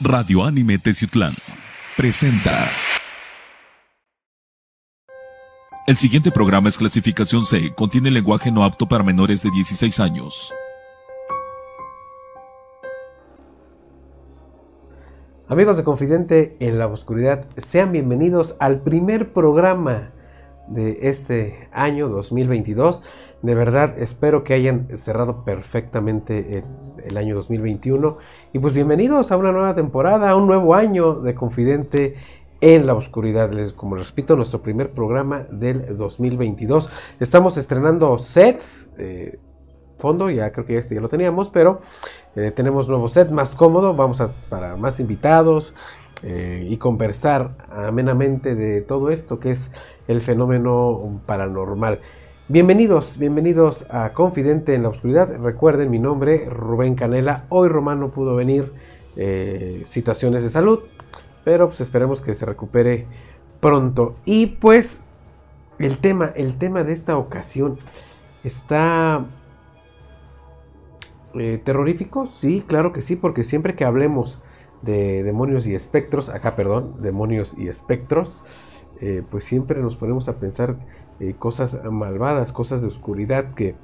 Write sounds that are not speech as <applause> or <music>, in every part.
Radio Anime Teciutlán presenta. El siguiente programa es clasificación C, contiene lenguaje no apto para menores de 16 años. Amigos de Confidente en la Oscuridad, sean bienvenidos al primer programa de este año 2022. De verdad, espero que hayan cerrado perfectamente el, año 2021. Y pues bienvenidos a una nueva temporada, a un nuevo año de Confidente en la Oscuridad. Les, como les repito, nuestro primer programa del 2022. Estamos estrenando set. Eh, fondo, ya creo que este ya lo teníamos, pero eh, tenemos nuevo set más cómodo, vamos a para más invitados, eh, y conversar amenamente de todo esto que es el fenómeno paranormal. Bienvenidos, bienvenidos a Confidente en la Oscuridad. Recuerden mi nombre, Rubén Canela. Hoy Romano pudo venir, eh, situaciones de salud, pero pues esperemos que se recupere pronto. Y pues el tema, el tema de esta ocasión está eh, terrorífico, sí, claro que sí, porque siempre que hablemos de demonios y espectros, acá perdón, demonios y espectros, eh, pues siempre nos ponemos a pensar eh, cosas malvadas, cosas de oscuridad que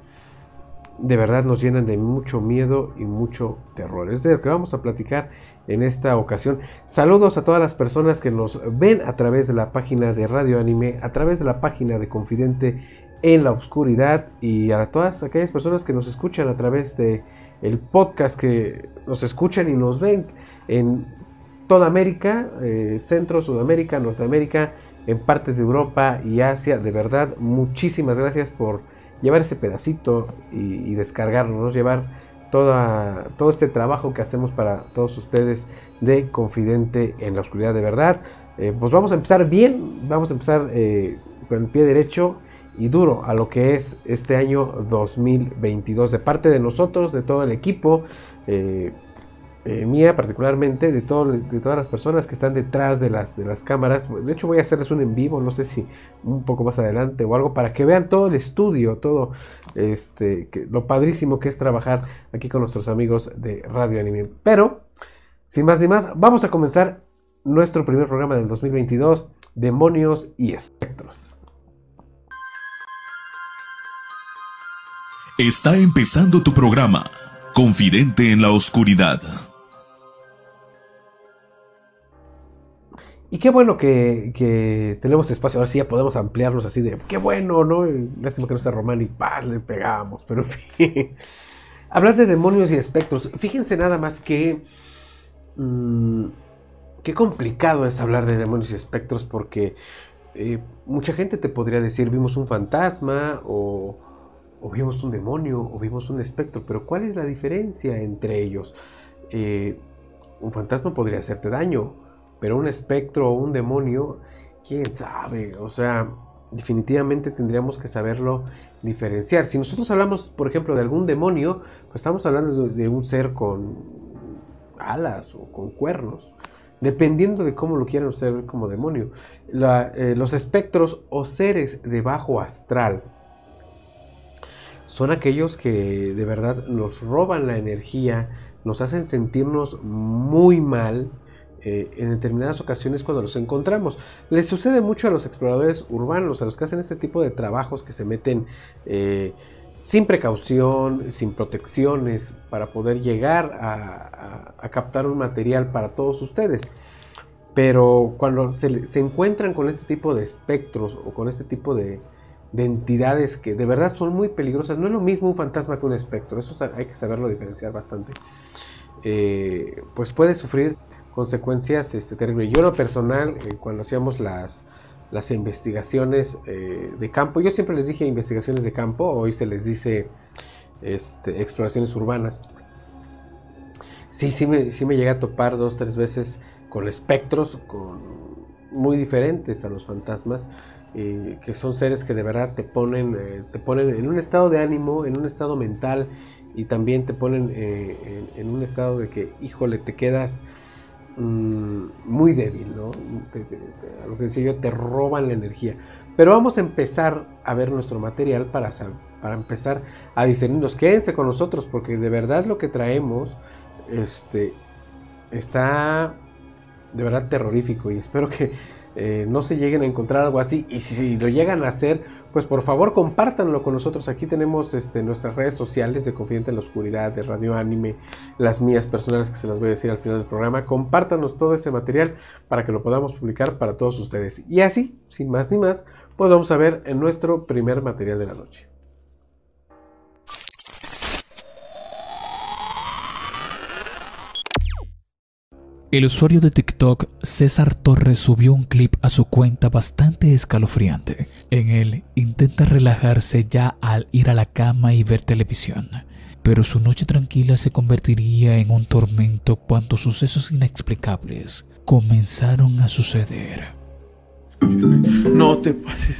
de verdad nos llenan de mucho miedo y mucho terror. Es de lo que vamos a platicar en esta ocasión. Saludos a todas las personas que nos ven a través de la página de Radio Anime, a través de la página de Confidente en la Oscuridad y a todas aquellas personas que nos escuchan a través de el podcast, que nos escuchan y nos ven en toda América, eh, Centro, Sudamérica, Norteamérica, en partes de Europa y Asia. De verdad, muchísimas gracias por llevar ese pedacito y, descargarnos, llevar toda, todo este trabajo que hacemos para todos ustedes de Confidente en la Oscuridad. De verdad, eh, pues vamos a empezar bien, vamos a empezar eh, con el pie derecho y duro a lo que es este año 2022 de parte de nosotros, de todo el equipo. Mía particularmente, de, todas las personas que están detrás de las, de las cámaras. De hecho voy a hacerles un en vivo, no sé si un poco más adelante o algo, para que vean todo el estudio, todo este, lo padrísimo que es trabajar aquí con nuestros amigos de Radio Anime. Pero, sin más ni más, vamos a comenzar nuestro primer programa del 2022, Demonios y Espectros. Está empezando tu programa, Confidente en la Oscuridad. Y qué bueno que, tenemos espacio, ahora sí ya podemos ampliarnos así de, qué bueno, ¿no? Lástima que no está Román y paz, le pegamos, pero en fin. <laughs> Hablar de demonios y espectros, fíjense nada más que... Mm, qué complicado es hablar de demonios y espectros porque eh, mucha gente te podría decir, vimos un fantasma o, vimos un demonio o vimos un espectro, pero ¿cuál es la diferencia entre ellos? Eh, un fantasma podría hacerte daño, pero un espectro o un demonio, quién sabe, o sea, definitivamente tendríamos que saberlo diferenciar. Si nosotros hablamos, por ejemplo, de algún demonio, pues estamos hablando de un ser con alas o con cuernos, dependiendo de cómo lo quieran observar como demonio. Eh, los espectros o seres de bajo astral son aquellos que de verdad nos roban la energía, nos hacen sentirnos muy mal, eh, en determinadas ocasiones cuando los encontramos. Les sucede mucho a los exploradores urbanos, a los que hacen este tipo de trabajos que se meten eh, sin precaución, sin protecciones, para poder llegar a, captar un material para todos ustedes. Pero cuando se, encuentran con este tipo de espectros o con este tipo de, entidades que de verdad son muy peligrosas. No es lo mismo un fantasma que un espectro, eso hay que saberlo diferenciar bastante. Eh, pues puede sufrir consecuencias este, terribles. Yo lo personal, eh, cuando hacíamos las, las investigaciones eh, de campo, yo siempre les dije investigaciones de campo, hoy se les dice este, exploraciones urbanas. Sí, sí me, sí me llegué a topar dos, tres veces con espectros muy diferentes a los fantasmas, eh, que son seres que de verdad te ponen, te ponen en un estado de ánimo, en un estado mental y también te ponen en, en, un estado de que, híjole, te quedas Mm, muy débil, ¿no? a lo que decía yo, te roban la energía. Pero vamos a empezar a ver nuestro material para, para empezar a discernirnos. Quédense con nosotros porque de verdad lo que traemos este, está de verdad terrorífico y espero que eh, no se lleguen a encontrar algo así. Y si, lo llegan a hacer, pues por favor compártanlo con nosotros. Aquí tenemos este, nuestras redes sociales de Confidente en la Oscuridad, de Radio Anime, las mías personales que se las voy a decir al final del programa. Compártanos todo este material para que lo podamos publicar para todos ustedes. Y así, sin más ni más, pues vamos a ver en nuestro primer material de la noche. El usuario de TikTok César Torres subió un clip a su cuenta bastante escalofriante. En él intenta relajarse ya al ir a la cama y ver televisión, pero su noche tranquila se convertiría en un tormento cuando sucesos inexplicables comenzaron a suceder. No te pases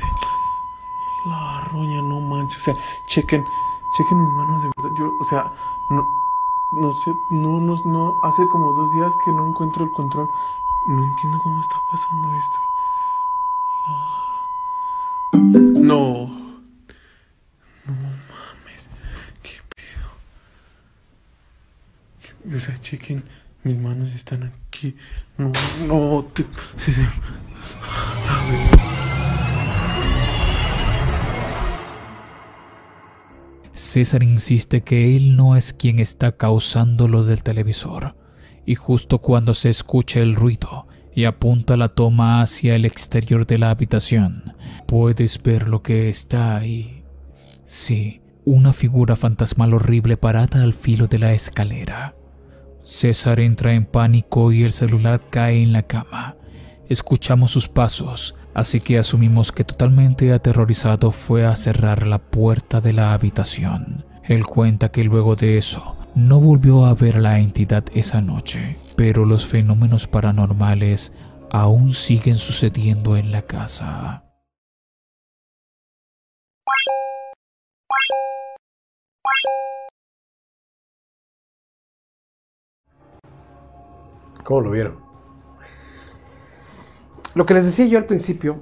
la roña, no manches. O sea, chequen, chequen mis manos de verdad. Yo, o sea, no no sé, no, no, no, hace como dos días que no encuentro el control. No entiendo cómo está pasando esto. No. No mames. ¿Qué pedo? O sea, chequen, mis manos están aquí. No, no, te, César insiste que él no es quien está causando lo del televisor, y justo cuando se escucha el ruido y apunta la toma hacia el exterior de la habitación, puedes ver lo que está ahí. Sí, una figura fantasmal horrible parada al filo de la escalera. César entra en pánico y el celular cae en la cama. Escuchamos sus pasos, así que asumimos que totalmente aterrorizado fue a cerrar la puerta de la habitación. Él cuenta que luego de eso no volvió a ver a la entidad esa noche, pero los fenómenos paranormales aún siguen sucediendo en la casa. ¿Cómo lo vieron? Lo que les decía yo al principio,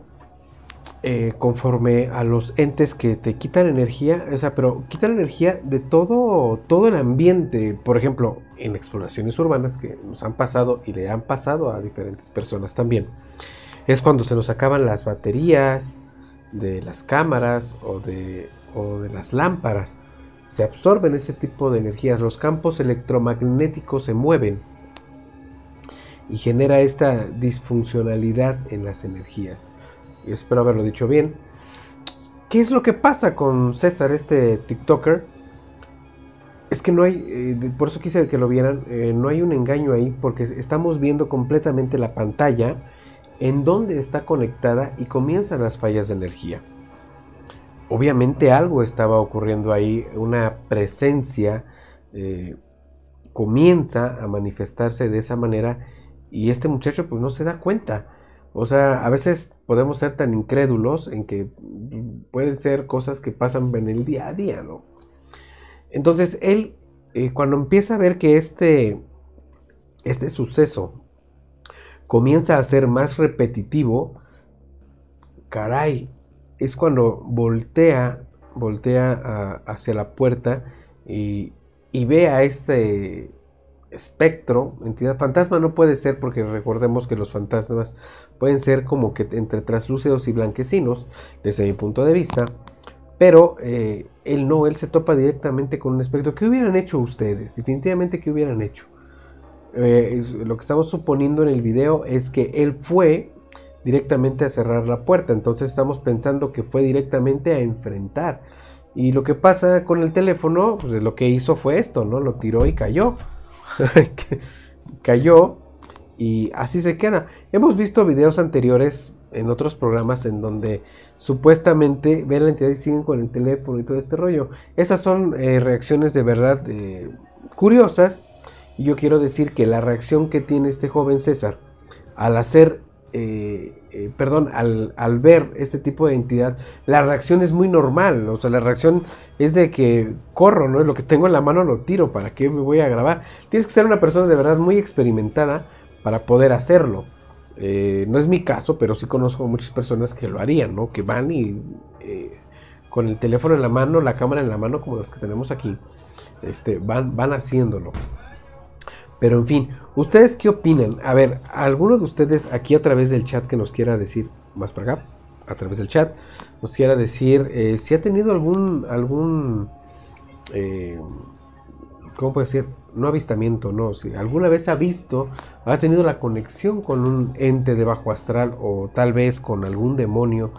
eh, conforme a los entes que te quitan energía, o sea, pero quitan energía de todo, todo el ambiente. Por ejemplo, en exploraciones urbanas que nos han pasado y le han pasado a diferentes personas también, es cuando se nos acaban las baterías de las cámaras o de, o de las lámparas. Se absorben ese tipo de energías, los campos electromagnéticos se mueven y genera esta disfuncionalidad en las energías. Espero haberlo dicho bien. ¿Qué es lo que pasa con César, este TikToker? Es que no hay, eh, por eso quise que lo vieran, eh, no hay un engaño ahí porque estamos viendo completamente la pantalla en donde está conectada y comienzan las fallas de energía. Obviamente algo estaba ocurriendo ahí, una presencia eh, comienza a manifestarse de esa manera y este muchacho pues no se da cuenta. O sea, a veces podemos ser tan incrédulos en que pueden ser cosas que pasan en el día a día, ¿no? Entonces él, eh, cuando empieza a ver que este, este suceso comienza a ser más repetitivo, caray, es cuando voltea, voltea hacia la puerta y, y ve a este, espectro, entidad fantasma no puede ser porque recordemos que los fantasmas pueden ser como que entre translúcidos y blanquecinos desde mi punto de vista, pero eh, él no, él se topa directamente con un espectro. ¿Qué hubieran hecho ustedes? Definitivamente, ¿qué hubieran hecho? Eh, lo que estamos suponiendo en el video es que él fue directamente a cerrar la puerta, entonces estamos pensando que fue directamente a enfrentar. Y lo que pasa con el teléfono, pues lo que hizo fue esto, ¿no? Lo tiró y cayó. <laughs> cayó y así se queda. Hemos visto videos anteriores en otros programas en donde supuestamente ven la entidad y siguen con el teléfono y todo este rollo. Esas son eh, reacciones de verdad eh, curiosas. Y yo quiero decir que la reacción que tiene este joven César al hacer eh, eh, perdón, al, ver este tipo de entidad, la reacción es muy normal. O sea, la reacción es de que corro, ¿no? Lo que tengo en la mano lo tiro. ¿Para qué me voy a grabar? Tienes que ser una persona de verdad muy experimentada para poder hacerlo. Eh, no es mi caso, pero sí conozco muchas personas que lo harían, ¿no? Que van y con el teléfono en la mano, la cámara en la mano, como los que tenemos aquí, este, van, van haciéndolo. Pero en fin, ¿ustedes qué opinan? A ver, ¿alguno de ustedes aquí a través del chat que nos quiera decir, más para acá, a través del chat, nos quiera decir eh, si ha tenido algún, algún, eh, ¿cómo puede decir? No avistamiento, no, si alguna vez ha visto, ha tenido la conexión con un ente de bajo astral o tal vez con algún demonio.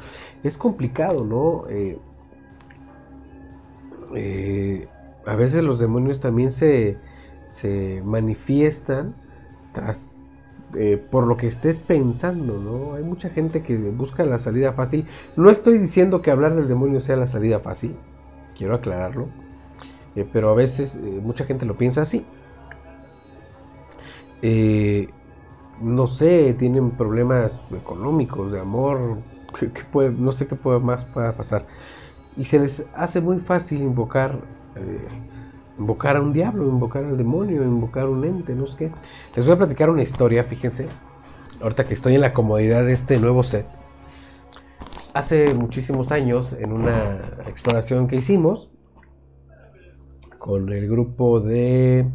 Es complicado, ¿no? Eh, a veces los demonios también se se manifiestan tras, eh, por lo que estés pensando, ¿no? Hay mucha gente que busca la salida fácil. No estoy diciendo que hablar del demonio sea la salida fácil, quiero aclararlo, eh, pero a veces eh, mucha gente lo piensa así. no sé, tienen problemas económicos, de amor, <laughs> puede, no sé qué puede más pueda pasar. Y se les hace muy fácil invocar invocar a un diablo, invocar al demonio, invocar un ente, no sé qué. Les voy a platicar una historia, fíjense. Ahorita que estoy en la comodidad de este nuevo set. Hace muchísimos años, en una exploración que hicimos con el grupo de.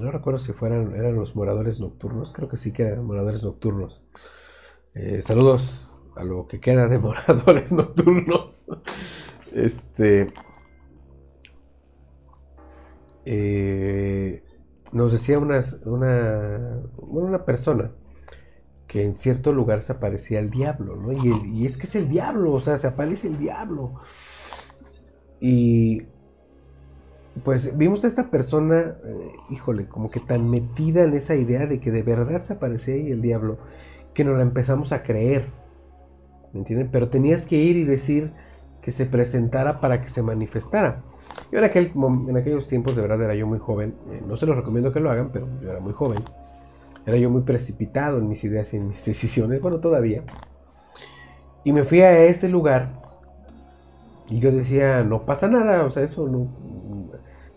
No recuerdo si fueran eran los moradores nocturnos, creo que sí que eran moradores nocturnos. Eh, saludos a lo que queda de <laughs> moradores nocturnos. Este eh, nos decía una, una, persona que en cierto lugar se aparecía el diablo, ¿no? Y, es que es el diablo, o sea, se aparece el diablo. Y pues vimos a esta persona, eh, híjole, como que tan metida en esa idea de que de verdad se aparecía ahí el diablo, que nos la empezamos a creer. ¿Me entienden? Pero tenías que ir y decir que se presentara para que se manifestara. Yo en, aquel, en aquellos tiempos de verdad era yo muy joven, eh, no se los recomiendo que lo hagan, pero yo era muy joven. Era yo muy precipitado en mis ideas y en mis <laughs> decisiones, bueno, todavía. Y me fui a ese lugar y yo decía, no pasa nada, o sea, eso no,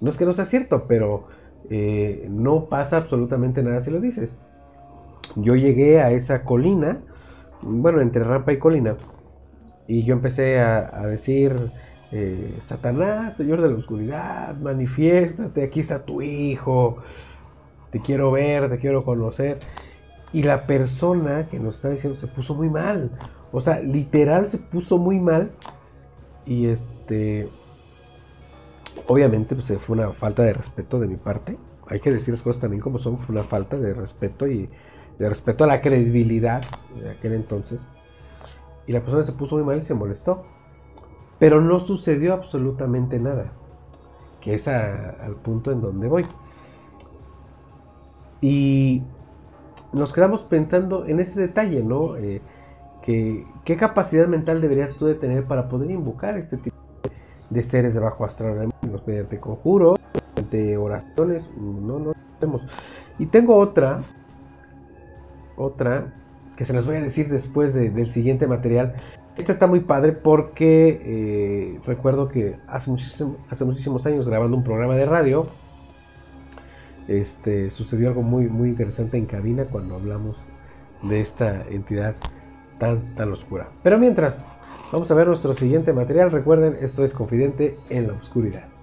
no es que no sea cierto, pero eh, no pasa absolutamente nada si lo dices. Yo llegué a esa colina, bueno, entre rampa y colina, y yo empecé a decir eh, Satanás, Señor de la Oscuridad, manifiéstate, aquí está tu hijo, te quiero ver, te quiero conocer. Y la persona que nos está diciendo se puso muy mal. O sea, literal se puso muy mal. Y este. Obviamente, pues fue una falta de respeto de mi parte. Hay que decir las cosas también como son. Fue una falta de respeto y de respeto a la credibilidad de aquel entonces. Y la persona se puso muy mal y se molestó. Pero no sucedió absolutamente nada. Que es al punto en donde voy. Y nos quedamos pensando en ese detalle, ¿no? Eh, que, ¿Qué capacidad mental deberías tú de tener para poder invocar este tipo de seres de bajo astral? Mediante conjuros, mediante oraciones, no, no hacemos. Y tengo otra, otra, que se las voy a decir después del siguiente material, esta está muy padre porque eh, recuerdo que hace, hace muchísimos años grabando un programa de radio, este, sucedió algo muy, muy interesante en cabina cuando hablamos de esta entidad tan, tan oscura. Pero mientras, vamos a ver nuestro siguiente material. Recuerden, esto es Confidente en la Oscuridad.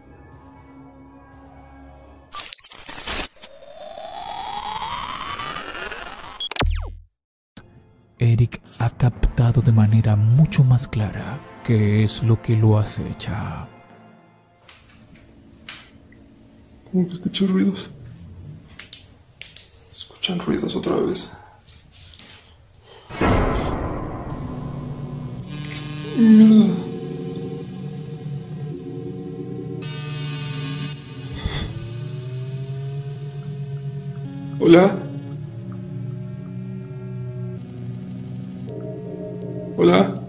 Ha captado de manera mucho más clara qué es lo que lo acecha. ¿Cómo que escucho ruidos? Escuchan ruidos otra vez. Mierda. Hola. Hola.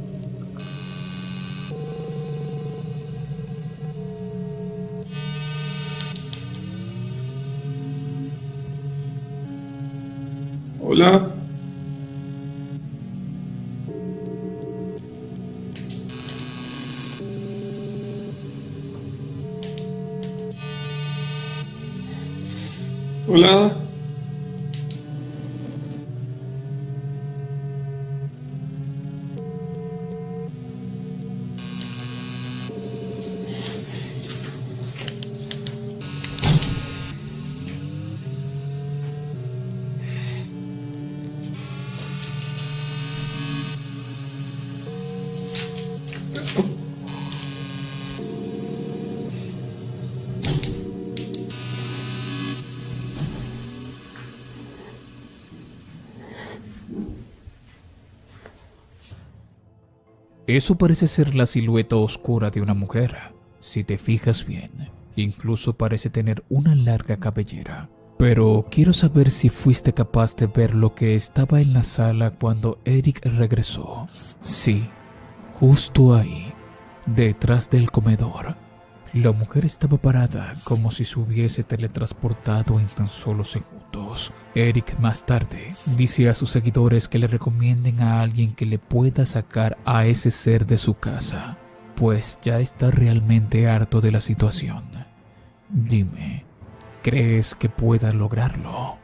Eso parece ser la silueta oscura de una mujer. Si te fijas bien, incluso parece tener una larga cabellera. Pero quiero saber si fuiste capaz de ver lo que estaba en la sala cuando Eric regresó. Sí, justo ahí, detrás del comedor. La mujer estaba parada como si se hubiese teletransportado en tan solo segundos. Eric más tarde dice a sus seguidores que le recomienden a alguien que le pueda sacar a ese ser de su casa, pues ya está realmente harto de la situación. Dime, ¿crees que pueda lograrlo?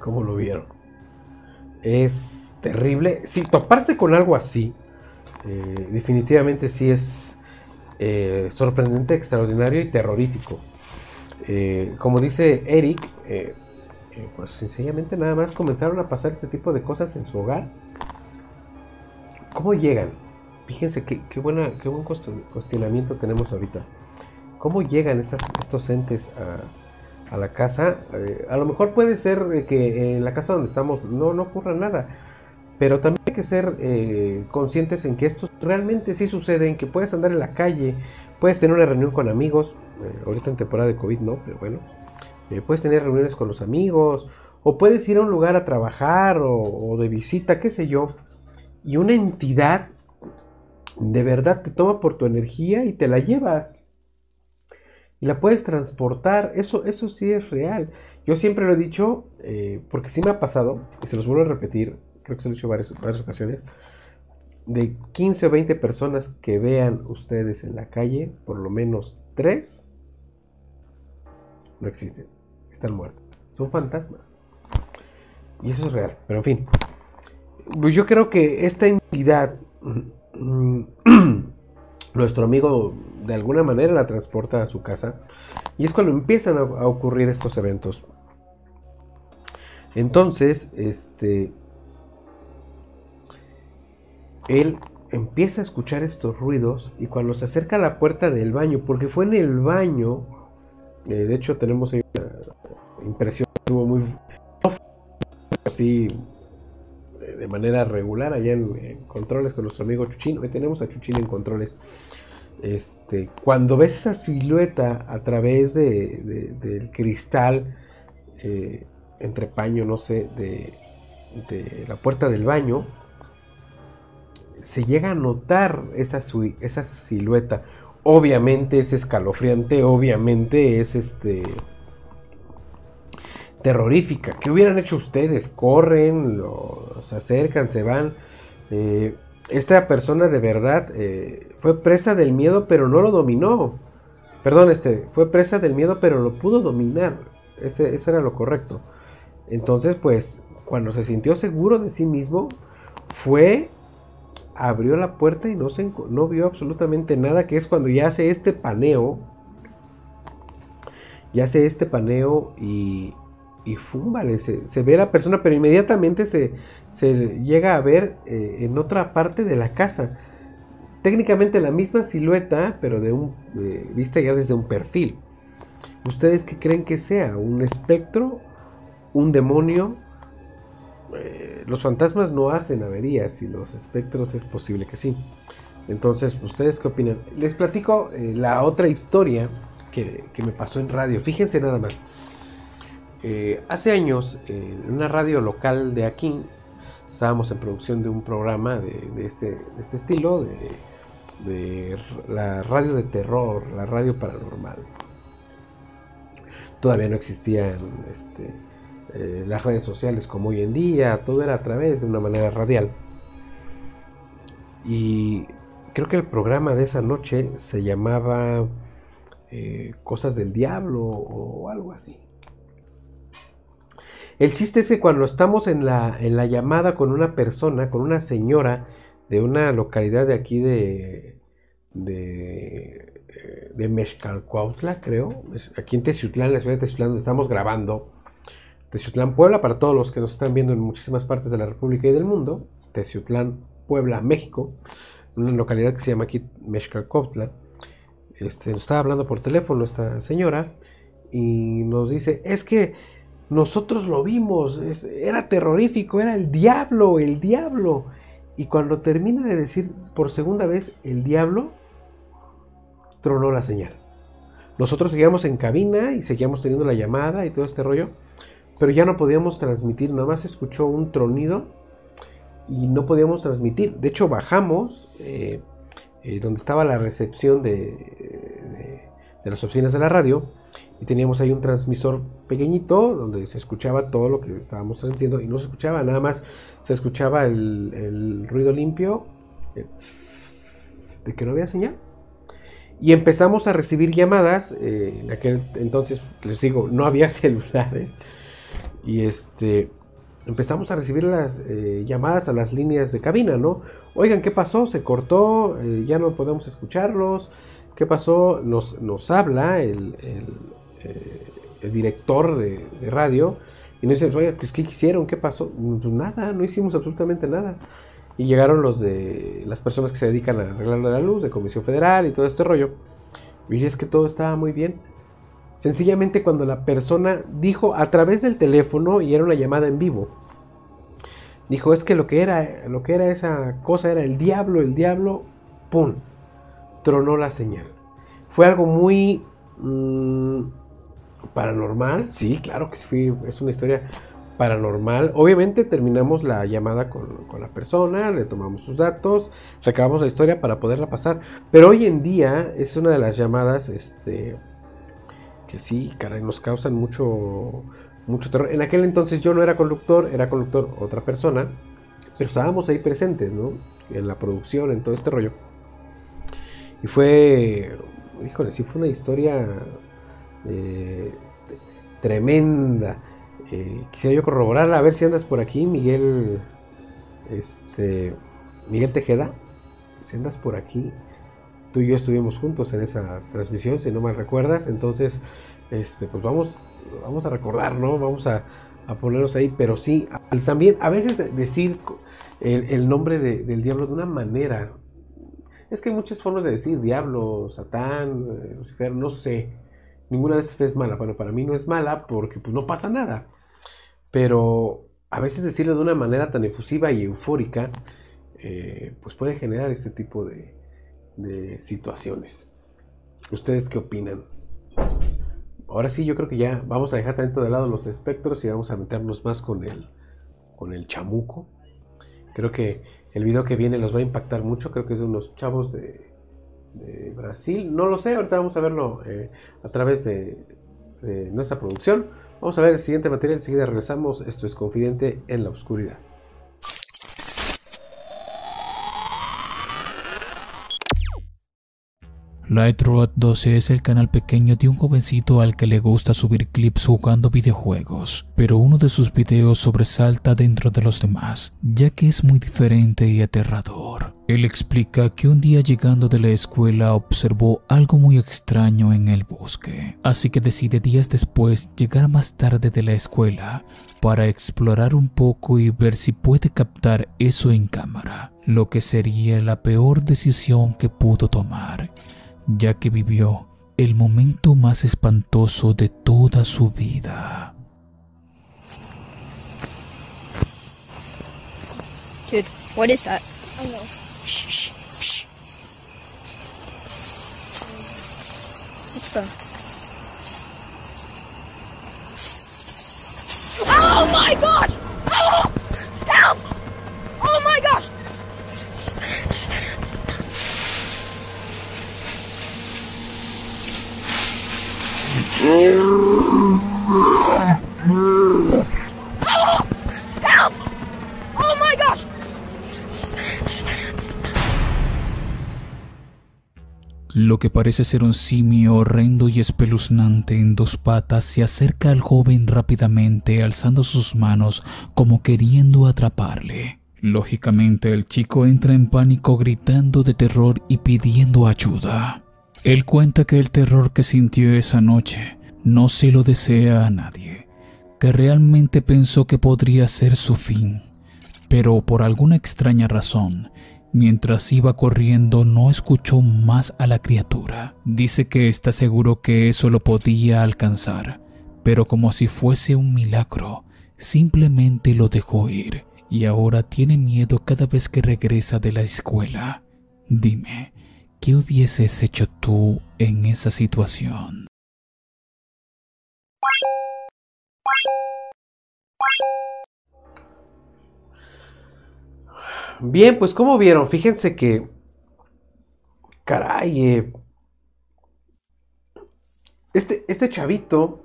¿Cómo lo vieron? Es terrible. Sí, toparse con algo así, eh, definitivamente sí es eh, sorprendente, extraordinario y terrorífico. Eh, como dice Eric, pues sencillamente nada más comenzaron a pasar este tipo de cosas en su hogar. ¿Cómo llegan? Fíjense qué, buena, qué buen cuestionamiento tenemos ahorita. ¿Cómo llegan estos entes a, a la casa. Eh, a lo mejor puede ser que en la casa donde estamos no, no ocurra nada. Pero también hay que ser eh, conscientes en que esto realmente sí sucede, en que puedes andar en la calle, puedes tener una reunión con amigos, eh, ahorita en temporada de COVID no, pero bueno, puedes tener reuniones con los amigos, o puedes ir a un lugar a trabajar o, o de visita, qué sé yo, y una entidad de verdad te toma por tu energía y te la llevas y la puedes transportar. Eso, eso sí es real. Yo siempre lo he dicho, eh, porque sí me ha pasado, y se los vuelvo a repetir, creo que se lo he dicho varias, varias ocasiones, de 15 o 20 personas que vean ustedes en la calle, por lo menos 3 no existen, están muertos, son fantasmas. Y eso es real, pero en fin. Pues yo creo que esta entidad <clears throat> mm, <clears throat> nuestro amigo de alguna manera la transporta a su casa y es cuando empiezan a, ocurrir estos eventos. Entonces, este, él empieza a escuchar estos ruidos y cuando se acerca a la puerta del baño, porque fue en el baño, eh, de hecho tenemos ahí una impresión, estuvo muy así de manera regular allá en, controles con nuestro amigo Chuchín. Hoy tenemos a Chuchín en controles. Este, cuando ves esa silueta a través de, del cristal, eh, entre paño, no sé, de, de, la puerta del baño, se llega a notar esa, esa silueta. Obviamente es escalofriante, obviamente es este terrorífica. ¿Qué hubieran hecho ustedes? Corren, se acercan, se van. Eh, esta persona de verdad eh, fue presa del miedo, pero no lo dominó. Perdón, este, fue presa del miedo, pero lo pudo dominar. Ese, eso era lo correcto. Entonces, pues, cuando se sintió seguro de sí mismo, fue, abrió la puerta y no, se, no vio absolutamente nada, que es cuando ya hace este paneo. Ya hace este paneo y, y fúmbale, se, se, ve la persona, pero inmediatamente se, llega a ver eh, en otra parte de la casa. Técnicamente la misma silueta, pero de un, eh, vista ya desde un perfil. ¿Ustedes qué creen que sea? ¿Un espectro? ¿Un demonio? Eh, los fantasmas no hacen averías y los espectros es posible que sí. Entonces, ¿ustedes qué opinan? Les platico la otra historia que, que me pasó en radio. Fíjense nada más. Eh, hace años, en una radio local de aquí, estábamos en producción de un programa de, este, este, estilo, de, la radio de terror, la radio paranormal. Todavía no existían este, eh, las redes sociales como hoy en día, todo era a través de una manera radial. Y creo que el programa de esa noche se llamaba eh, Cosas del Diablo o algo así. El chiste es que cuando estamos en la, en la llamada con una persona, con una señora de una localidad de aquí de, de, eh, de creo, aquí en Teciutlán, la ciudad de Teciutlán, estamos grabando. Teciutlán, Puebla, para todos los que nos están viendo en muchísimas partes de la República y del mundo. Teciutlán, Puebla, México, una localidad que se llama aquí Mexcalcuautla. este, nos estaba hablando por teléfono esta señora y nos dice, es que nosotros lo vimos, era terrorífico, era el diablo, el diablo. Y cuando termina de decir por segunda vez el diablo, tronó la señal. Nosotros seguíamos en cabina y seguíamos teniendo la llamada y todo este rollo, pero ya no podíamos transmitir, nada más escuchó un tronido y no podíamos transmitir. De hecho, bajamos eh, eh, donde estaba la recepción de, de las oficinas de la radio y teníamos ahí un transmisor pequeñito donde se escuchaba todo lo que estábamos transmitiendo y no se escuchaba nada más, se escuchaba el, ruido limpio eh, de que no había señal. Y empezamos a recibir llamadas, eh, en aquel entonces, les digo, no había <laughs> celulares. Y este, empezamos a recibir las eh, llamadas a las líneas de cabina, ¿no? Oigan, ¿qué pasó? Se cortó, ya no podemos escucharlos. ¿Qué pasó? Nos, nos habla el, el, director de, radio y nos dice, oye, pues, ¿qué hicieron? ¿Qué pasó? Pues nada, no hicimos absolutamente nada. Y llegaron los de las personas que se dedican a arreglar la luz, de Comisión Federal y todo este rollo. Y es que todo estaba muy bien. Sencillamente cuando la persona dijo a través del teléfono y era una llamada en vivo, dijo es que lo que era, lo que era esa cosa era el diablo, el diablo, ¡pum! Tronó la señal. Fue algo muy mm, paranormal. Sí, claro que sí, es una historia paranormal. Obviamente terminamos la llamada con, la persona, le tomamos sus datos, recabamos la historia para poderla pasar. Pero hoy en día es una de las llamadas, este, que sí, caray, nos causan mucho, mucho terror. En aquel entonces yo no era conductor, era conductor otra persona, pero estábamos ahí presentes, ¿no? En la producción, en todo este rollo. Y fue, híjole, sí fue una historia tremenda. Eh, quisiera yo corroborarla, a ver si andas por aquí, Miguel. Este. Miguel Tejeda. Si andas por aquí. Tú y yo estuvimos juntos en esa transmisión, si no me recuerdas. Entonces, este, pues vamos, vamos a recordar, ¿no? Vamos a, ponernos ahí. Pero sí, también a veces decir el, nombre del diablo de una manera. Es que hay muchas formas de decir diablo, Satán, eh, Lucifer, no sé. Ninguna de estas es mala. Bueno, para mí no es mala porque pues no pasa nada. Pero a veces decirlo de una manera tan efusiva y eufórica, eh, pues puede generar este tipo de, situaciones. ¿Ustedes qué opinan? Ahora sí, yo creo que ya vamos a dejar tanto de lado los espectros y vamos a meternos más con el, con el chamuco. Creo que el video que viene los va a impactar mucho. Creo que es de unos chavos de, de Brasil. No lo sé, ahorita vamos a verlo eh, a través de, de, nuestra producción. Vamos a ver el siguiente material, enseguida regresamos. Esto es Confidente en la Oscuridad. Light Road 12 es el canal pequeño de un jovencito al que le gusta subir clips jugando videojuegos, pero uno de sus videos sobresalta dentro de los demás, ya que es muy diferente y aterrador. Él explica que un día llegando de la escuela observó algo muy extraño en el bosque, así que decide días después llegar más tarde de la escuela para explorar un poco y ver si puede captar eso en cámara, lo que sería la peor decisión que pudo tomar ya que vivió el momento más espantoso de toda su vida. Dude, what is that? I don't know. Shh, shh, shh. What's that? Oh my gosh! Oh! Help! Oh my gosh! Lo que parece ser un simio horrendo y espeluznante en dos patas se acerca al joven rápidamente alzando sus manos como queriendo atraparle. Lógicamente el chico entra en pánico gritando de terror y pidiendo ayuda. Él cuenta que el terror que sintió esa noche no se lo desea a nadie, que realmente pensó que podría ser su fin, pero por alguna extraña razón, Mientras iba corriendo no escuchó más a la criatura. Dice que está seguro que eso lo podía alcanzar, pero como si fuese un milagro, simplemente lo dejó ir y ahora tiene miedo cada vez que regresa de la escuela. Dime, ¿qué hubieses hecho tú en esa situación? Bien, pues como vieron, fíjense que... Caray, eh, este, este chavito...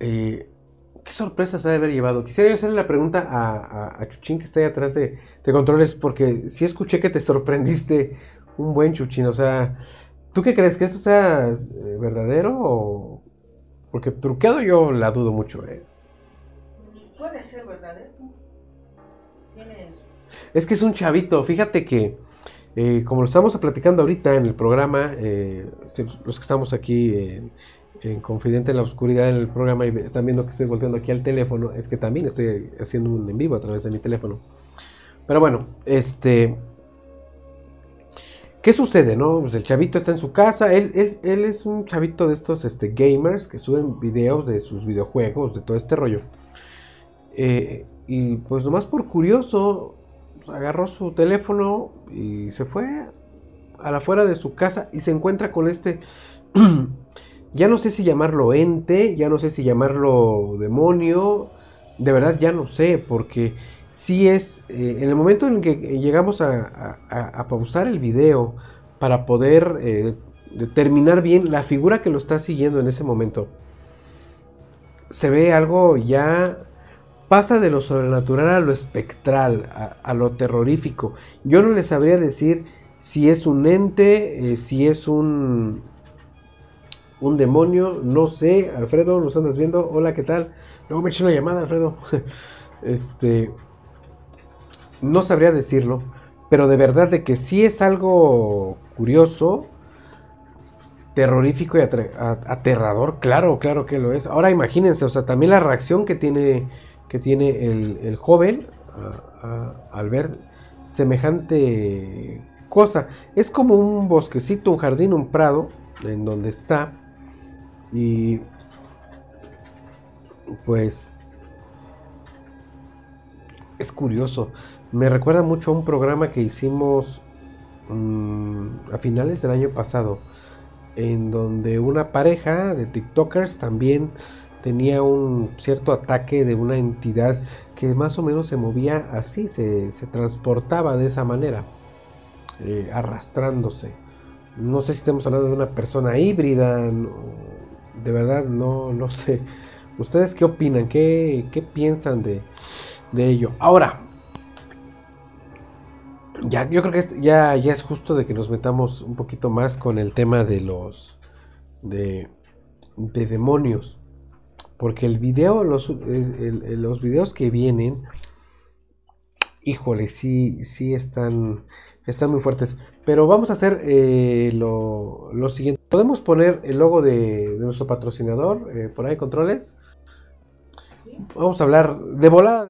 Eh, ¿Qué sorpresa se ha de haber llevado? Quisiera yo hacerle la pregunta a, Chuchín que está ahí atrás de, de, controles, porque sí escuché que te sorprendiste un buen Chuchín. O sea, ¿tú qué crees? ¿Que esto sea eh, verdadero o...? Porque truqueado yo la dudo mucho, ¿eh? Puede ser verdadero. Es que es un chavito, fíjate que... Eh, como lo estamos platicando ahorita en el programa, eh, los que estamos aquí en, en Confidente en la Oscuridad en el programa y están viendo que estoy volteando aquí al teléfono, es que también estoy haciendo un en vivo a través de mi teléfono. Pero bueno, este... ¿Qué sucede, no? Pues el chavito está en su casa, él, es un chavito de estos este, gamers que suben videos de sus videojuegos, de todo este rollo. Eh, y pues nomás por curioso, pues, agarró su teléfono y se fue a la afuera de su casa y se encuentra con este <clears throat> Ya no sé si llamarlo ente, ya no sé si llamarlo demonio, de verdad ya no sé, porque si es, eh, en el momento en que llegamos a, pausar el video para poder eh, determinar bien la figura que lo está siguiendo en ese momento, se ve algo ya pasa de lo sobrenatural a lo espectral, a, lo terrorífico. Yo no les sabría decir si es un ente, eh, si es un, un demonio, no sé, Alfredo, nos andas viendo, hola, ¿qué tal? Luego me eché una llamada, Alfredo. <laughs> este, no sabría decirlo, pero de verdad de que sí es algo curioso, terrorífico y aterrador, claro, claro que lo es. Ahora imagínense, o sea, también la reacción que tiene, que tiene el, joven al ver semejante cosa. Es como un bosquecito, un jardín, un prado, en donde está y pues es curioso. Me recuerda mucho a un programa que hicimos mm, a finales del año pasado, en donde una pareja de TikTokers también tenía un cierto ataque de una entidad que más o menos se movía así, se, transportaba de esa manera, eh, arrastrándose. No sé si estamos hablando de una persona híbrida, de verdad no, no sé. ¿Ustedes qué opinan? ¿Qué, piensan de, ello? Ahora, ya, yo creo que ya, ya es justo de que nos metamos un poquito más con el tema de los de, de demonios. Porque el video, los, los videos que vienen, híjole, sí, sí están, están muy fuertes. Pero vamos a hacer eh, lo, siguiente. Podemos poner el logo de, nuestro patrocinador eh, por ahí, controles. Vamos a hablar de volada.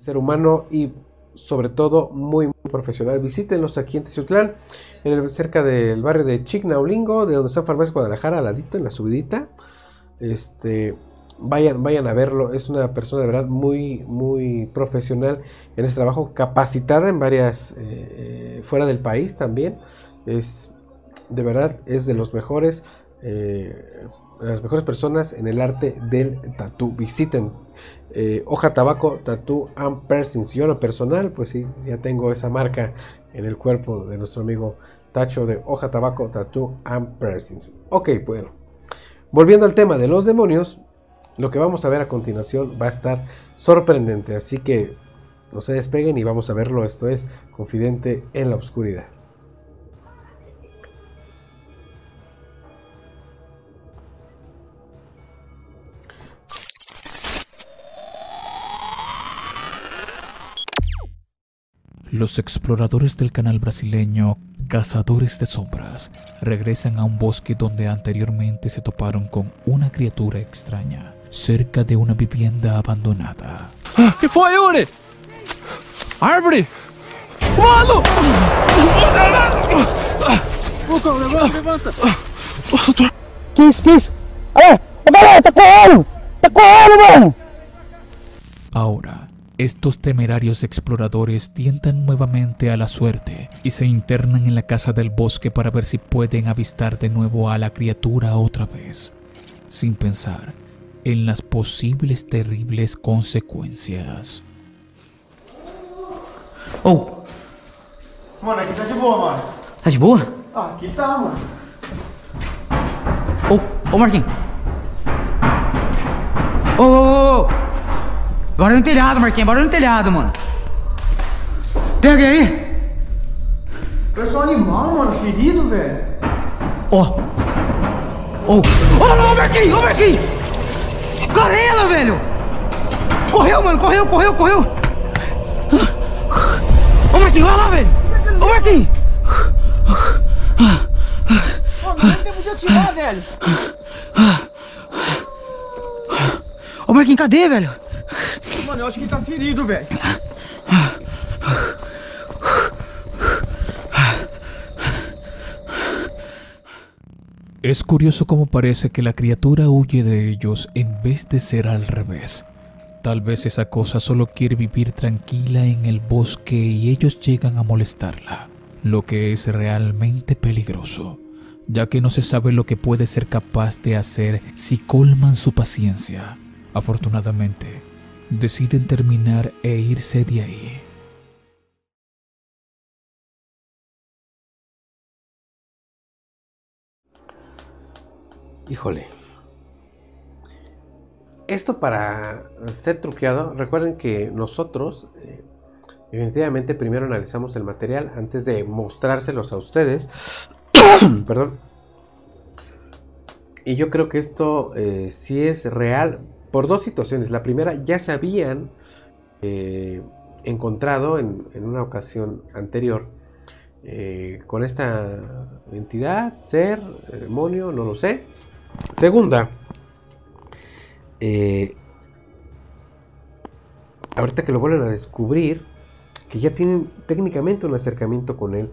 Ser humano y sobre todo muy, profesional. Visítenos aquí en Teciutlán, en el, cerca del barrio de Chignaulingo, de donde está Farmacia Guadalajara, al ladito, en la subidita. Este, vayan, vayan a verlo. Es una persona de verdad muy, muy profesional en ese trabajo, capacitada en varias, eh, eh, fuera del país también. Es, de verdad, es de los mejores. Eh, las mejores personas en el arte del tatú. Visiten eh, Hoja Tabaco Tattoo and Piercings. Yo, lo personal, pues sí, ya tengo esa marca en el cuerpo de nuestro amigo Tacho de Hoja Tabaco Tattoo and Piercings. Ok, bueno. Volviendo al tema de los demonios, lo que vamos a ver a continuación va a estar sorprendente. Así que no se despeguen y vamos a verlo. Esto es Confidente en la Oscuridad. Los exploradores del canal brasileño cazadores de sombras regresan a un bosque donde anteriormente se toparon con una criatura extraña cerca de una vivienda abandonada. ¿Qué fue, Ore? ¡Árvore! ¡Mano! Ahora, estos temerarios exploradores tientan nuevamente a la suerte y se internan en la casa del bosque para ver si pueden avistar de nuevo a la criatura otra vez, sin pensar en las posibles terribles consecuencias. Oh, Mano, aqui tá de boa, mano. tá de boa? Ah, aqui tá, mano. Ô, ô Marquinhos. Ô, ô, ô, ô. Bora no telhado, Marquinhos. Bora no telhado, mano. Tem alguém aí? Um animal, mano, ferido, velho. Ó. Ô. Ô, ô, Marquinhos, ô, Marquinhos. Garela, velho. Correu, mano. Correu, correu, correu. Ô, Marquinhos, vai lá, velho. Ô, Marquinhos. Mano, nem tempo de atirar, velho. Ô, Marquinhos, cadê, velho? Que ferido. Es curioso cómo parece que la criatura huye de ellos en vez de ser al revés. Tal vez esa cosa solo quiere vivir tranquila en el bosque y ellos llegan a molestarla, lo que es realmente peligroso, ya que no se sabe lo que puede ser capaz de hacer si colman su paciencia. Afortunadamente, deciden terminar e irse de ahí. Híjole. Esto para ser truqueado, recuerden que nosotros eh, primero analizamos el material antes de mostrárselos a ustedes. <coughs> Perdón. Y yo creo que esto eh, sí es real por dos situaciones. La primera, ya se habían eh, encontrado en, en una ocasión anterior eh, con esta entidad, ser, demonio, no lo sé. Segunda, eh, ahorita que lo vuelven a descubrir, que ya tienen técnicamente un acercamiento con él.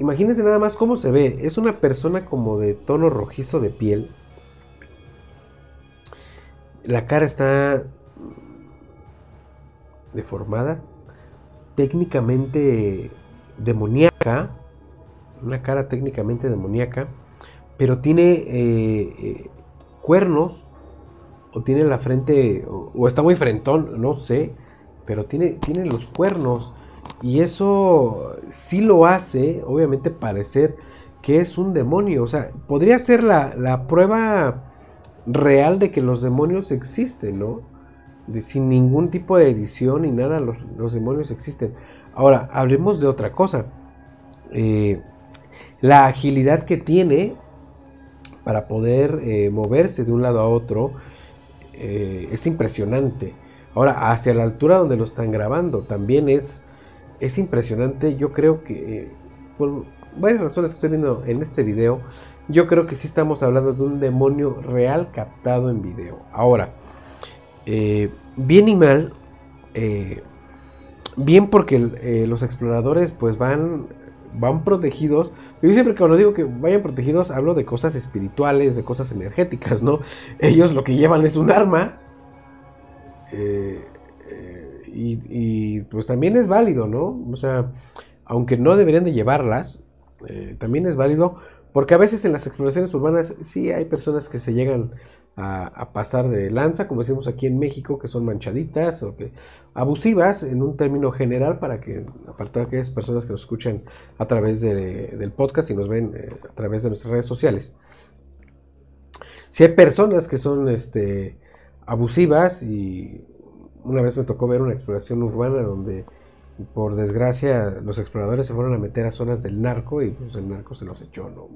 Imagínense nada más cómo se ve. Es una persona como de tono rojizo de piel. La cara está deformada. Técnicamente demoníaca. Una cara técnicamente demoníaca. Pero tiene eh, eh, cuernos. O tiene la frente. O, está muy frentón. No sé. Pero tiene, tiene los cuernos. Y eso sí lo hace, obviamente, parecer que es un demonio. O sea, podría ser la, la prueba real de que los demonios existen, ¿no? De, sin ningún tipo de edición ni nada, los, demonios existen. Ahora, hablemos de otra cosa. Eh, la agilidad que tiene para poder eh, moverse de un lado a otro eh, es impresionante. Ahora, hacia la altura donde lo están grabando, también es, es impresionante. Yo creo que, por varias razones que estoy viendo en este video, yo creo que sí estamos hablando de un demonio real captado en video. Ahora, eh, bien y mal, eh, bien porque eh, los exploradores pues van, van protegidos. Yo siempre cuando digo que vayan protegidos hablo de cosas espirituales, de cosas energéticas, ¿no? <laughs> Ellos lo que llevan es un arma. y, y, pues también es válido, ¿no? O sea, aunque no deberían de llevarlas, eh, también es válido porque a veces en las exploraciones urbanas sí hay personas que se llegan a, pasar de lanza, como decimos aquí en México, que son manchaditas o que abusivas en un término general para que, aparte de aquellas personas que nos escuchan a través de, del podcast y nos ven eh, a través de nuestras redes sociales. Si hay personas que son este, abusivas y una vez me tocó ver una exploración urbana donde por desgracia los exploradores se fueron a meter a zonas del narco y pues el narco se los echó, ¿no?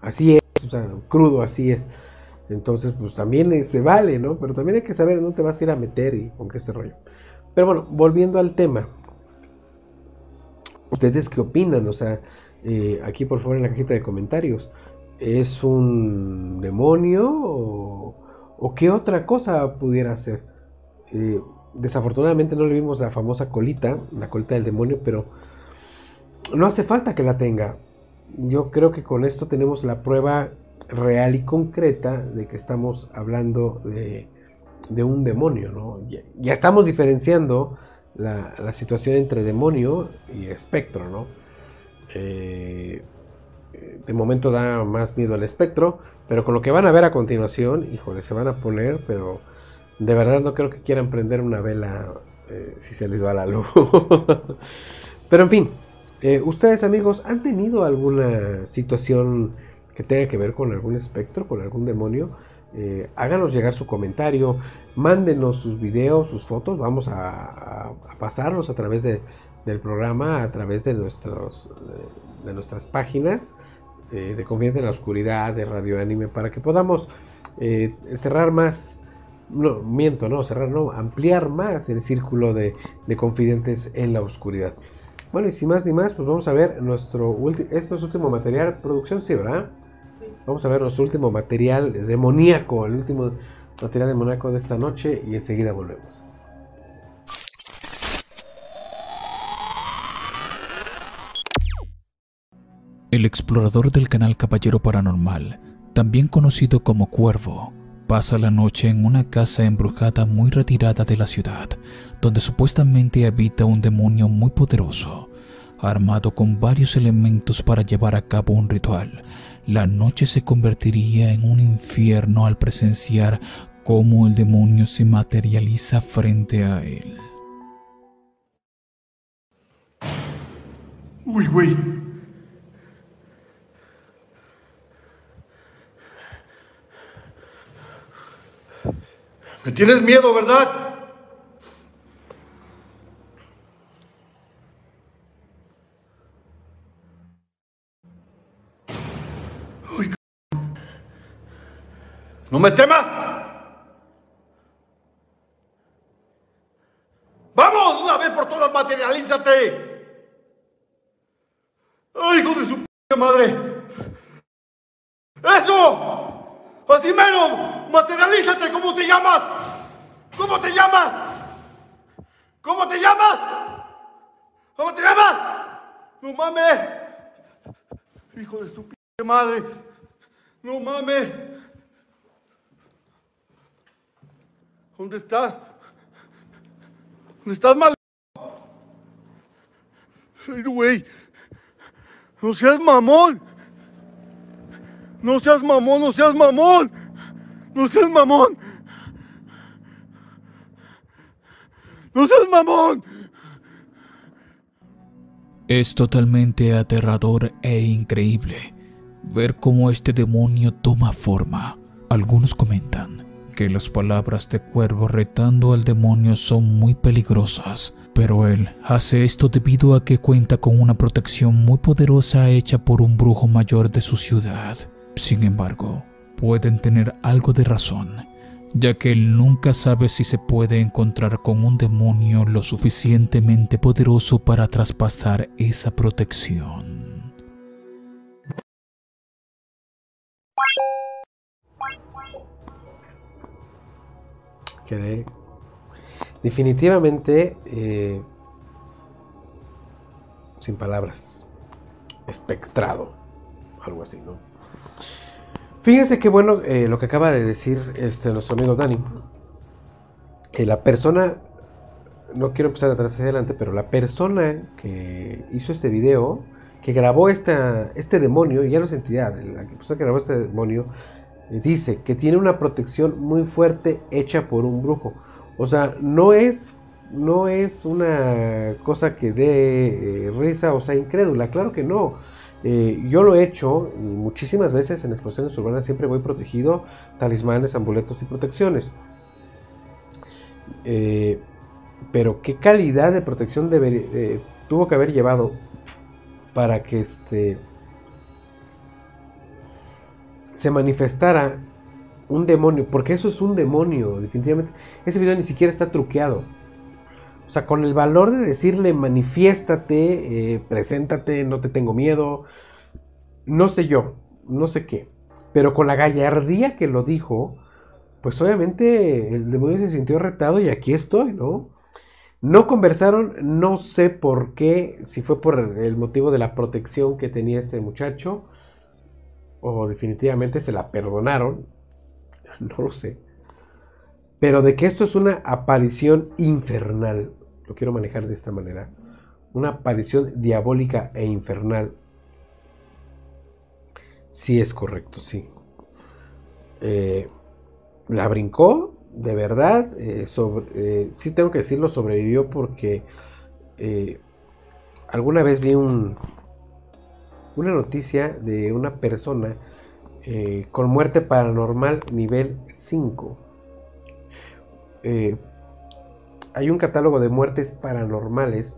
Así es, o sea, crudo, así es. Entonces, pues también se vale, ¿no? Pero también hay que saber dónde te vas a ir a meter y con qué este rollo. Pero bueno, volviendo al tema. ¿Ustedes qué opinan? O sea, eh, aquí por favor en la cajita de comentarios. ¿Es un demonio o, qué otra cosa pudiera ser? Eh, desafortunadamente no le vimos la famosa colita, la colita del demonio, pero no hace falta que la tenga. Yo creo que con esto tenemos la prueba real y concreta de que estamos hablando de, un demonio, ¿no? Ya, estamos diferenciando la, situación entre demonio y espectro, ¿no? Eh, de momento da más miedo al espectro, pero con lo que van a ver a continuación, híjole, se van a poner, pero de verdad no creo que quieran prender una vela eh, si se les va la luz. <laughs> pero en fin, eh, ustedes amigos, ¿han tenido alguna situación que tenga que ver con algún espectro, con algún demonio? Eh, háganos llegar su comentario, mándenos sus videos, sus fotos, vamos a, pasarlos a través del programa, a través de, nuestros, de nuestras páginas de Confianza en la Oscuridad, de Radio Anime, para que podamos cerrar más no, miento, no, cerrar, no, ampliar más el círculo de, confidentes en la oscuridad. Bueno, y sin más ni más, pues vamos a ver nuestro, es nuestro último material, producción, sí, ¿verdad? Vamos a ver nuestro último material demoníaco, el último material demoníaco de esta noche y enseguida volvemos. El explorador del canal Caballero Paranormal, también conocido como Cuervo, pasa la noche en una casa embrujada muy retirada de la ciudad, donde supuestamente habita un demonio muy poderoso, armado con varios elementos para llevar a cabo un ritual. La noche se convertiría en un infierno al presenciar cómo el demonio se materializa frente a él. Uy, güey, Me tienes miedo, ¿verdad? Uy, no me temas. Vamos, una vez por todas, materialízate. Ay, hijo de su madre. Eso. Así menos. Materialízate, ¿cómo te llamas? ¿Cómo te llamas? ¿Cómo te llamas? ¿Cómo te llamas? No mames. Hijo de su madre. No mames. ¿Dónde estás? ¿Dónde estás, mal? Ay, güey. No seas mamón. No seas mamón, no seas mamón. ¡No seas mamón! ¡No seas mamón! Es totalmente aterrador e increíble ver cómo este demonio toma forma. Algunos comentan que las palabras de cuervo retando al demonio son muy peligrosas, pero él hace esto debido a que cuenta con una protección muy poderosa hecha por un brujo mayor de su ciudad. Sin embargo, pueden tener algo de razón, ya que él nunca sabe si se puede encontrar con un demonio lo suficientemente poderoso para traspasar esa protección. Quedé definitivamente eh, sin palabras, espectrado, algo así, ¿no? Fíjense qué bueno eh, lo que acaba de decir este, nuestro amigo Dani. Eh, la persona, no quiero empezar atrás hacia adelante, pero la persona que hizo este video, que grabó esta, este demonio, ya no es entidad, la persona que grabó este demonio, eh, dice que tiene una protección muy fuerte hecha por un brujo. O sea, no es, no es una cosa que dé risa o sea incrédula, claro que no. Eh, yo lo he hecho muchísimas veces en explosiones urbanas siempre voy protegido, talismanes, amuletos y protecciones. Eh, pero qué calidad de protección eh, tuvo que haber llevado para que este se manifestara un demonio, porque eso es un demonio, definitivamente. Ese video ni siquiera está truqueado. O sea, con el valor de decirle manifiéstate, eh, preséntate, no te tengo miedo, no sé yo, no sé qué. Pero con la gallardía que lo dijo, pues obviamente el demonio se sintió retado y aquí estoy, ¿no? No conversaron, no sé por qué, si fue por el motivo de la protección que tenía este muchacho, o definitivamente se la perdonaron, <laughs> no lo sé. Pero de que esto es una aparición infernal, quiero manejar de esta manera, una aparición diabólica e infernal, sí es correcto, sí. Eh, la brincó, de verdad, eh, sobre, eh, sí tengo que decirlo, sobrevivió porque alguna vez vi un, una noticia de una persona con muerte paranormal nivel 5 eh, hay un catálogo de muertes paranormales,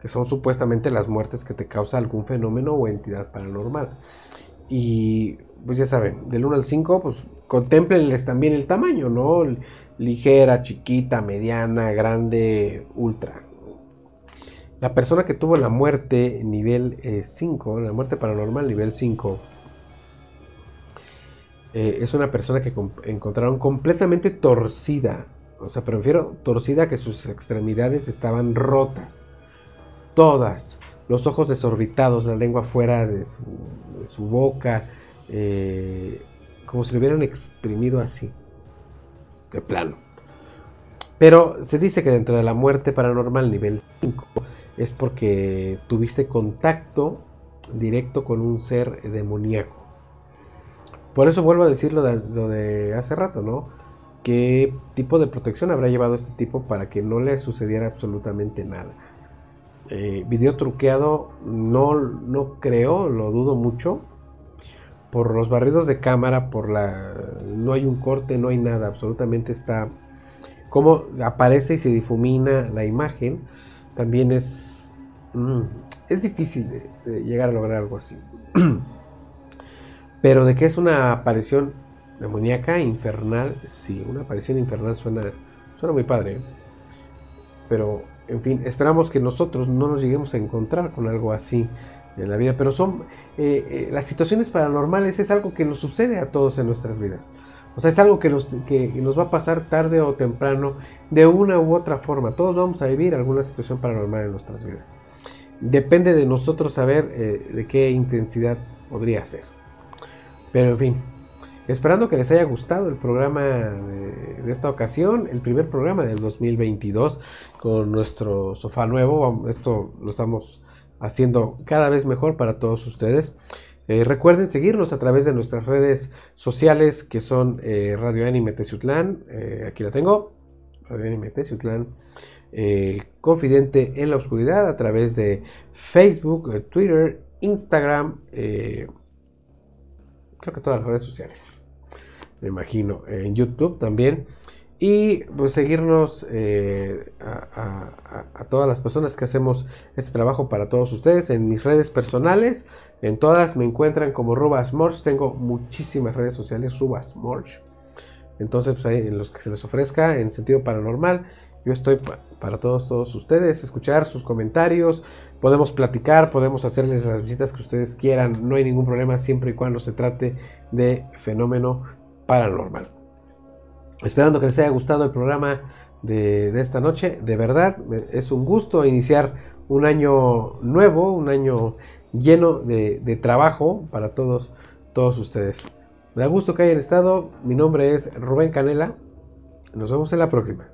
que son supuestamente las muertes que te causa algún fenómeno o entidad paranormal. Y pues ya saben, del 1 al 5, pues contemplenles también el tamaño, ¿no? Ligera, chiquita, mediana, grande, ultra. La persona que tuvo la muerte nivel 5, eh, la muerte paranormal nivel 5, eh, es una persona que encontraron completamente torcida o sea, prefiero torcida que sus extremidades estaban rotas. Todas. Los ojos desorbitados, la lengua fuera de su, boca. Eh, como si lo hubieran exprimido así. De plano. Pero se dice que dentro de la muerte paranormal nivel 5 es porque tuviste contacto directo con un ser demoníaco. Por eso vuelvo a decir lo de hace rato, ¿no? Qué tipo de protección habrá llevado este tipo para que no le sucediera absolutamente nada. Eh, video truqueado no, no creo, lo dudo mucho. Por los barridos de cámara, por la. No hay un corte, no hay nada. Absolutamente está. Como aparece y se difumina la imagen. También es. Mm, es difícil de llegar a lograr algo así. <clears throat> Pero de que es una aparición Demoníaca, infernal, sí, una aparición infernal suena, suena muy padre. ¿eh? Pero, en fin, esperamos que nosotros no nos lleguemos a encontrar con algo así en la vida. Pero son eh, eh, las situaciones paranormales es algo que nos sucede a todos en nuestras vidas. O sea, es algo que nos, que nos va a pasar tarde o temprano de una u otra forma. Todos vamos a vivir alguna situación paranormal en nuestras vidas. Depende de nosotros saber de qué intensidad podría ser. Pero en fin, Esperando que les haya gustado el programa de, esta ocasión, el primer programa del 2022 con nuestro sofá nuevo. Esto lo estamos haciendo cada vez mejor para todos ustedes. Eh, recuerden seguirnos a través de nuestras redes sociales que son eh, Radio Anime Teciutlán, eh, aquí la tengo, Radio Anime Teciutlán, Confidente en la Oscuridad a través de Facebook, Twitter, Instagram, creo que todas las redes sociales me imagino, en YouTube también. Y pues seguirnos eh, a, todas las personas que hacemos este trabajo para todos ustedes en mis redes personales. En todas me encuentran como Rubasmorch. Tengo muchísimas redes sociales, Rubasmorch. Entonces, pues ahí en los que se les ofrezca en sentido paranormal, yo estoy para todos, todos ustedes, escuchar sus comentarios, podemos platicar, podemos hacerles las visitas que ustedes quieran, no hay ningún problema siempre y cuando se trate de fenómeno paranormal. Esperando que les haya gustado el programa de, esta noche. De verdad, es un gusto iniciar un año nuevo, un año lleno de, de trabajo para todos, todos ustedes. Me da gusto que hayan estado. Mi nombre es Rubén Canela. Nos vemos en la próxima.